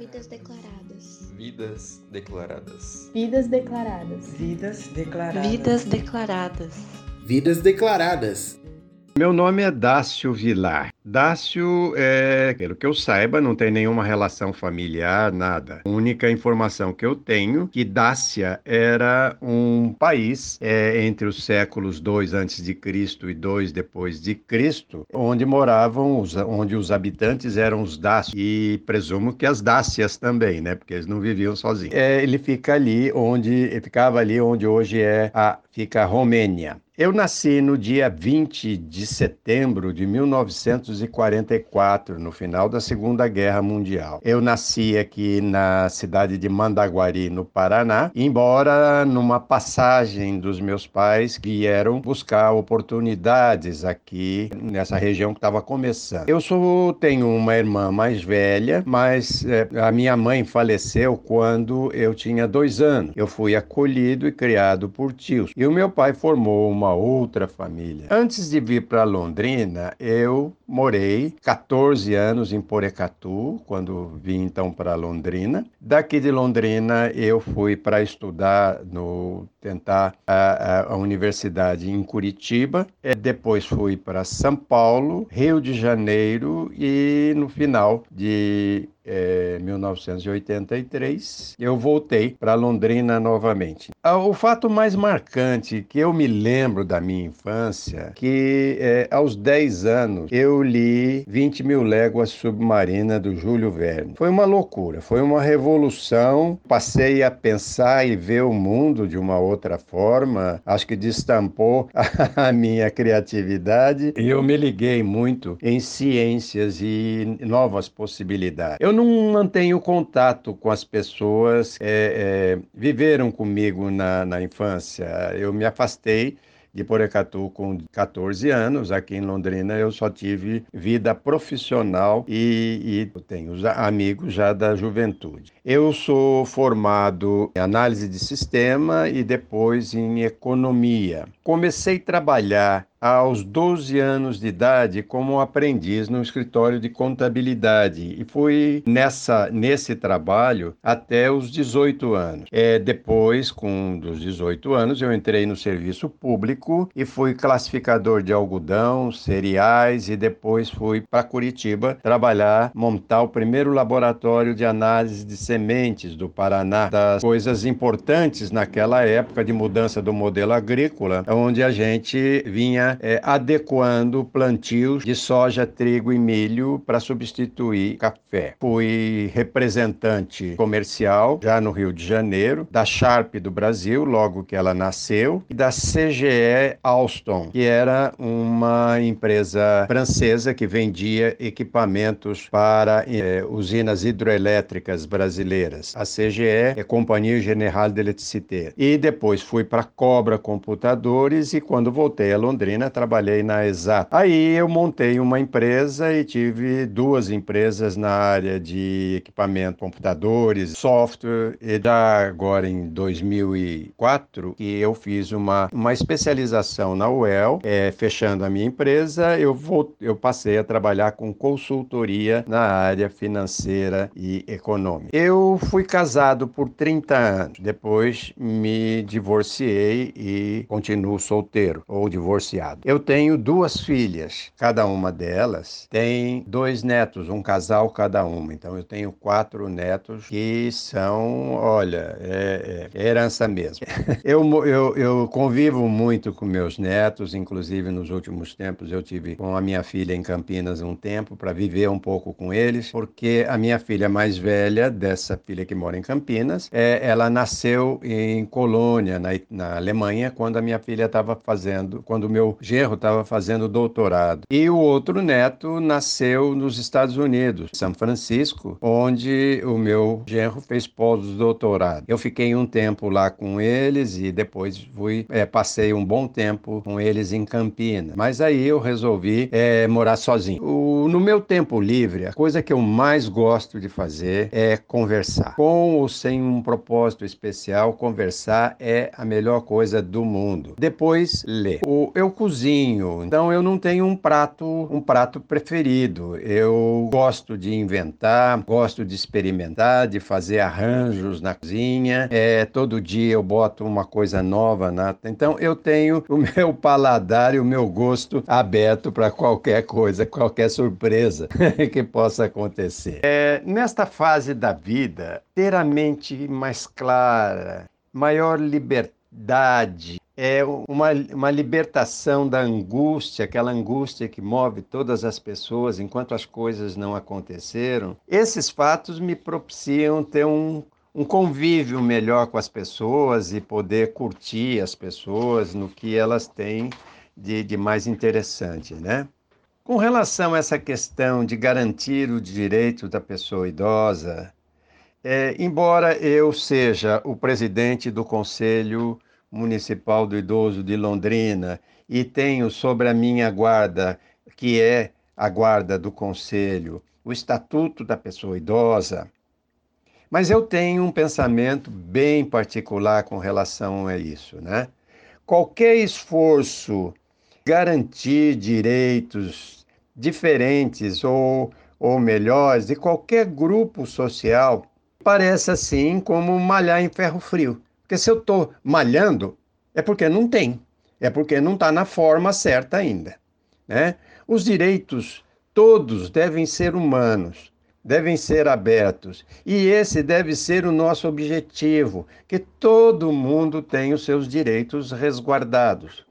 Vidas declaradas. Vidas declaradas. Vidas declaradas. Vidas declaradas. Vidas declaradas. Vidas declaradas. Meu nome é Dácio Vilar. Dácio, é, pelo que eu saiba, não tem nenhuma relação familiar, nada. A única informação que eu tenho que Dácia era um país é, entre os séculos 2 antes de Cristo e 2 depois de Cristo, onde moravam, os, onde os habitantes eram os Dácios e presumo que as Dácias também, né? Porque eles não viviam sozinhos. É, ele fica ali onde, ficava ali onde hoje é a fica a Romênia. Eu nasci no dia 20 de setembro de 1944, no final da Segunda Guerra Mundial. Eu nasci aqui na cidade de Mandaguari, no Paraná, embora numa passagem dos meus pais vieram buscar oportunidades aqui nessa região que estava começando. Eu sou, tenho uma irmã mais velha, mas é, a minha mãe faleceu quando eu tinha dois anos. Eu fui acolhido e criado por tios. E o meu pai formou uma outra família. Antes de vir para Londrina, eu morei 14 anos em Porecatu, quando vim então para Londrina. Daqui de Londrina, eu fui para estudar no tentar a, a, universidade em Curitiba. E depois fui para São Paulo, Rio de Janeiro e no final de é, 1983, eu voltei para Londrina novamente. Ah, o fato mais marcante que eu me lembro da minha infância, que é, aos 10 anos eu li 20 mil léguas submarina do Júlio Verne. Foi uma loucura, foi uma revolução. Passei a pensar e ver o mundo de uma outra forma. Acho que destampou a minha criatividade e eu me liguei muito em ciências e novas possibilidades. Eu não mantenho contato com as pessoas que é, é, viveram comigo na, na infância. Eu me afastei de Porecatu com 14 anos. Aqui em Londrina eu só tive vida profissional e, e tenho amigos já da juventude. Eu sou formado em análise de sistema e depois em economia. Comecei a trabalhar aos 12 anos de idade como aprendiz no escritório de contabilidade e fui nessa nesse trabalho até os 18 anos. É, depois, com dos 18 anos, eu entrei no serviço público e fui classificador de algodão, cereais e depois fui para Curitiba trabalhar, montar o primeiro laboratório de análise de sementes do Paraná, das coisas importantes naquela época de mudança do modelo agrícola, onde a gente vinha é, adequando plantios de soja, trigo e milho para substituir café. Fui representante comercial já no Rio de Janeiro, da Sharp do Brasil, logo que ela nasceu, e da CGE Alstom, que era uma empresa francesa que vendia equipamentos para é, usinas hidroelétricas brasileiras. A CGE é Companhia General de Electricité. E depois fui para Cobra Computadores e quando voltei a Londrina, trabalhei na Exato. Aí eu montei uma empresa e tive duas empresas na área de equipamento, computadores, software. E já agora em 2004 que eu fiz uma, uma especialização na UEL, é, fechando a minha empresa, eu, vou, eu passei a trabalhar com consultoria na área financeira e econômica. Eu fui casado por 30 anos, depois me divorciei e continuo solteiro ou divorciado. Eu tenho duas filhas, cada uma delas tem dois netos, um casal cada uma. Então eu tenho quatro netos que são, olha, é, é herança mesmo. eu, eu, eu convivo muito com meus netos, inclusive nos últimos tempos eu tive com a minha filha em Campinas um tempo para viver um pouco com eles, porque a minha filha mais velha, dessa filha que mora em Campinas, é, ela nasceu em Colônia, na, na Alemanha, quando a minha filha estava fazendo, quando o meu genro estava fazendo doutorado. E o outro neto nasceu nos Estados Unidos, São Francisco, onde o meu genro fez pós-doutorado. Eu fiquei um tempo lá com eles e depois fui, é, passei um bom tempo com eles em Campinas. Mas aí eu resolvi é, morar sozinho. O, no meu tempo livre, a coisa que eu mais gosto de fazer é conversar. Com ou sem um propósito especial, conversar é a melhor coisa do mundo. Depois, ler. O, eu cozinho, então eu não tenho um prato, um prato preferido. Eu gosto de inventar, gosto de experimentar, de fazer arranjos na cozinha. É, todo dia eu boto uma coisa nova na. Então eu tenho o meu paladar e o meu gosto aberto para qualquer coisa, qualquer surpresa que possa acontecer. É, nesta fase da vida, ter a mente mais clara, maior liberdade, é uma, uma libertação da angústia, aquela angústia que move todas as pessoas enquanto as coisas não aconteceram. Esses fatos me propiciam ter um, um convívio melhor com as pessoas e poder curtir as pessoas no que elas têm de, de mais interessante, né? Com relação a essa questão de garantir o direito da pessoa idosa, é, embora eu seja o presidente do Conselho Municipal do Idoso de Londrina e tenho sobre a minha guarda, que é a guarda do Conselho, o Estatuto da Pessoa Idosa, mas eu tenho um pensamento bem particular com relação a isso, né? Qualquer esforço garantir direitos diferentes ou, ou melhores de qualquer grupo social parece assim como malhar em ferro frio. Porque se eu estou malhando, é porque não tem, é porque não está na forma certa ainda. Né? Os direitos todos devem ser humanos, devem ser abertos. E esse deve ser o nosso objetivo: que todo mundo tenha os seus direitos resguardados.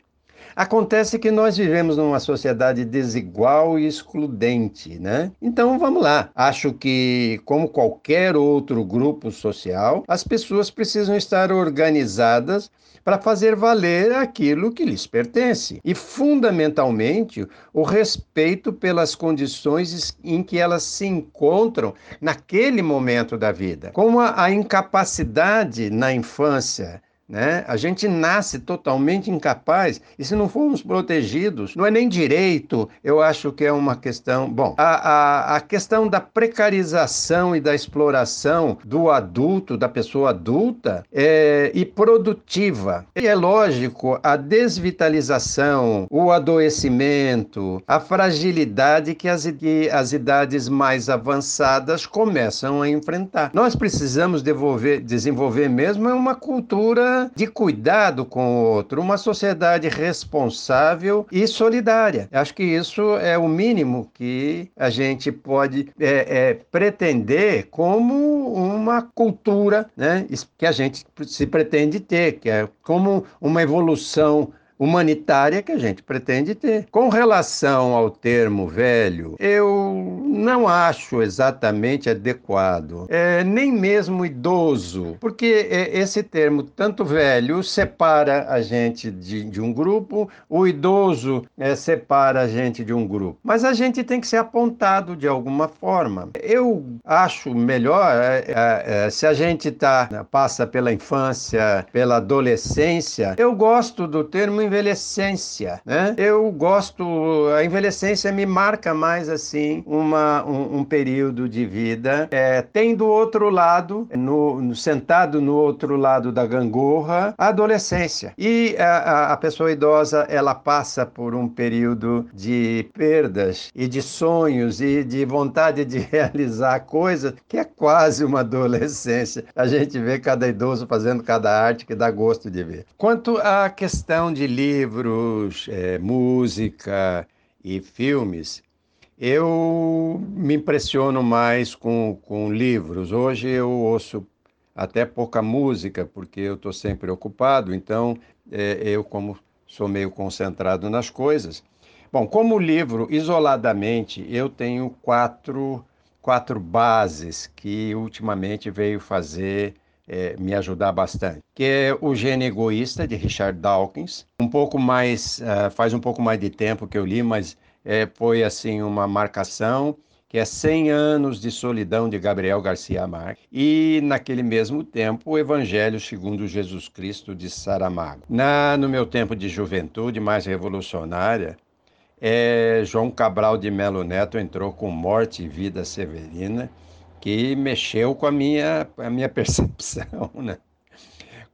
Acontece que nós vivemos numa sociedade desigual e excludente, né? Então vamos lá. Acho que, como qualquer outro grupo social, as pessoas precisam estar organizadas para fazer valer aquilo que lhes pertence. E, fundamentalmente, o respeito pelas condições em que elas se encontram naquele momento da vida. Como a, a incapacidade na infância né? A gente nasce totalmente incapaz e se não formos protegidos, não é nem direito, eu acho que é uma questão. Bom, a, a, a questão da precarização e da exploração do adulto, da pessoa adulta, é, e produtiva. E é lógico, a desvitalização, o adoecimento, a fragilidade que as, que as idades mais avançadas começam a enfrentar. Nós precisamos devolver, desenvolver mesmo uma cultura de cuidado com o outro, uma sociedade responsável e solidária. Acho que isso é o mínimo que a gente pode é, é, pretender como uma cultura né, que a gente se pretende ter, que é como uma evolução humanitária que a gente pretende ter. Com relação ao termo velho, eu não acho exatamente adequado, é, nem mesmo idoso, porque é, esse termo, tanto velho, separa a gente de, de um grupo, o idoso é, separa a gente de um grupo. Mas a gente tem que ser apontado de alguma forma. Eu acho melhor é, é, é se a gente tá, passa pela infância, pela adolescência, eu gosto do termo envelhecência, né? Eu gosto, a envelhecência me marca mais assim uma, um, um período de vida. É, tem do outro lado, no, no, sentado no outro lado da gangorra, a adolescência. E a, a pessoa idosa, ela passa por um período de perdas e de sonhos e de vontade de realizar coisas que é quase uma adolescência. A gente vê cada idoso fazendo cada arte que dá gosto de ver. Quanto à questão de livros, é, música e filmes, eu me impressiono mais com, com livros. Hoje eu ouço até pouca música, porque eu estou sempre ocupado, então é, eu, como sou meio concentrado nas coisas. Bom, como livro, isoladamente, eu tenho quatro, quatro bases que ultimamente veio fazer é, me ajudar bastante, que é o Gene Egoísta, de Richard Dawkins. Um pouco mais, uh, faz um pouco mais de tempo que eu li, mas é, foi assim uma marcação que é 100 anos de solidão de Gabriel Garcia Marques, e naquele mesmo tempo o Evangelho segundo Jesus Cristo de Saramago. Na, no meu tempo de juventude mais revolucionária, é, João Cabral de Melo Neto entrou com Morte e Vida Severina, que mexeu com a minha, a minha percepção. Né?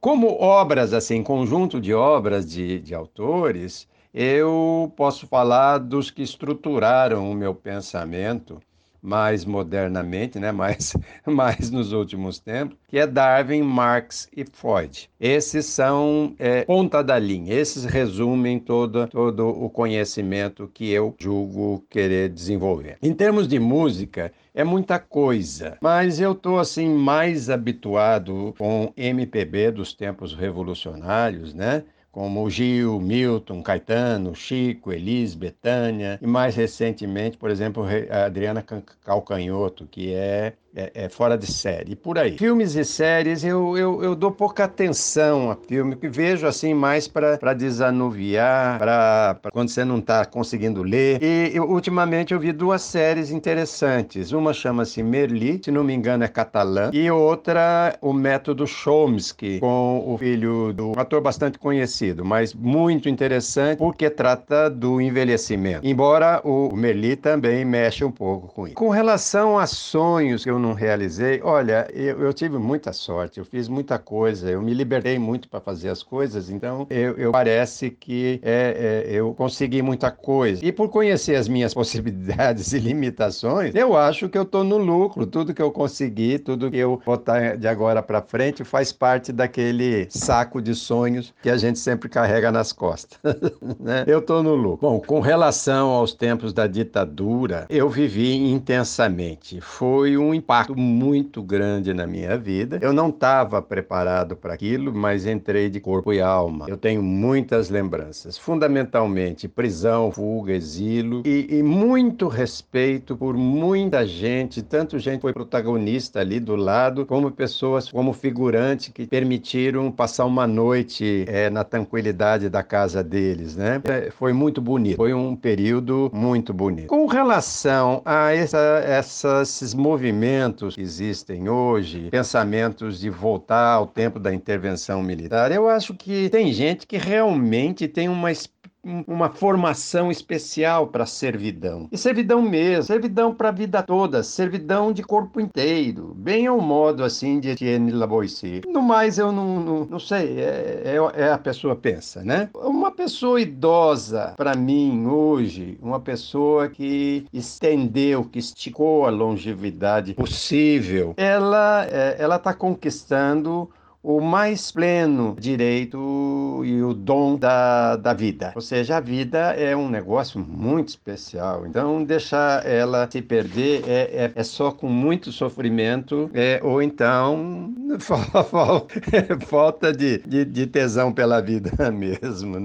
Como obras, assim, conjunto de obras de, de autores, eu posso falar dos que estruturaram o meu pensamento mais modernamente, né, mais, mais nos últimos tempos, que é Darwin, Marx e Freud. Esses são é, ponta da linha, esses resumem todo, todo o conhecimento que eu julgo querer desenvolver. Em termos de música, é muita coisa, mas eu estou assim mais habituado com MPB dos tempos revolucionários, né? Como Gil, Milton, Caetano, Chico, Elis, Betânia, e mais recentemente, por exemplo, a Adriana Calcanhoto, que é é, é, fora de série, por aí. Filmes e séries, eu, eu, eu dou pouca atenção a filme, que vejo assim mais para desanuviar, para quando você não está conseguindo ler. E eu, ultimamente eu vi duas séries interessantes. Uma chama-se Merli, se não me engano é catalã, e outra, O Método Chomsky, com o filho do um ator bastante conhecido, mas muito interessante, porque trata do envelhecimento. Embora o Merli também mexe um pouco com isso. Com relação a sonhos que eu não não realizei, olha, eu, eu, tive muita sorte, eu fiz muita coisa, eu me libertei muito para fazer as coisas, então eu, eu parece que é, é, eu consegui muita coisa. E por conhecer as minhas possibilidades e limitações, eu acho que eu estou no lucro. Tudo que eu consegui, tudo que eu botar de agora para frente faz parte daquele saco de sonhos que a gente sempre carrega nas costas. né? Eu estou no lucro. Bom, com relação aos tempos da ditadura, eu vivi intensamente. Foi um impacto impacto muito grande na minha vida. Eu não estava preparado para aquilo, mas entrei de corpo e alma. Eu tenho muitas lembranças, fundamentalmente prisão, fuga, exílio e, e muito respeito por muita gente, tanto gente foi protagonista ali do lado, como pessoas como figurante que permitiram passar uma noite é, na tranquilidade da casa deles, né? É, foi muito bonito, foi um período muito bonito. Com relação a essa, esses movimentos pensamentos que existem hoje, pensamentos de voltar ao tempo da intervenção militar, eu acho que tem gente que realmente tem uma uma formação especial para servidão. E servidão mesmo, servidão para a vida toda, servidão de corpo inteiro, bem ao modo assim de Etienne Lavoisier. No mais, eu não, não, não sei, é, é, é, a pessoa pensa, né? Uma pessoa idosa, para mim, hoje, uma pessoa que estendeu, que esticou a longevidade possível, ela é, ela está conquistando o mais pleno direito e o dom da, da vida. Ou seja, a vida é um negócio muito especial. Então, deixar ela se perder é, é, é só com muito sofrimento, é, ou então falta de, de, de tesão pela vida mesmo.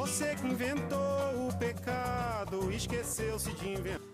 Você que inventou o pecado, esqueceu-se de inventar.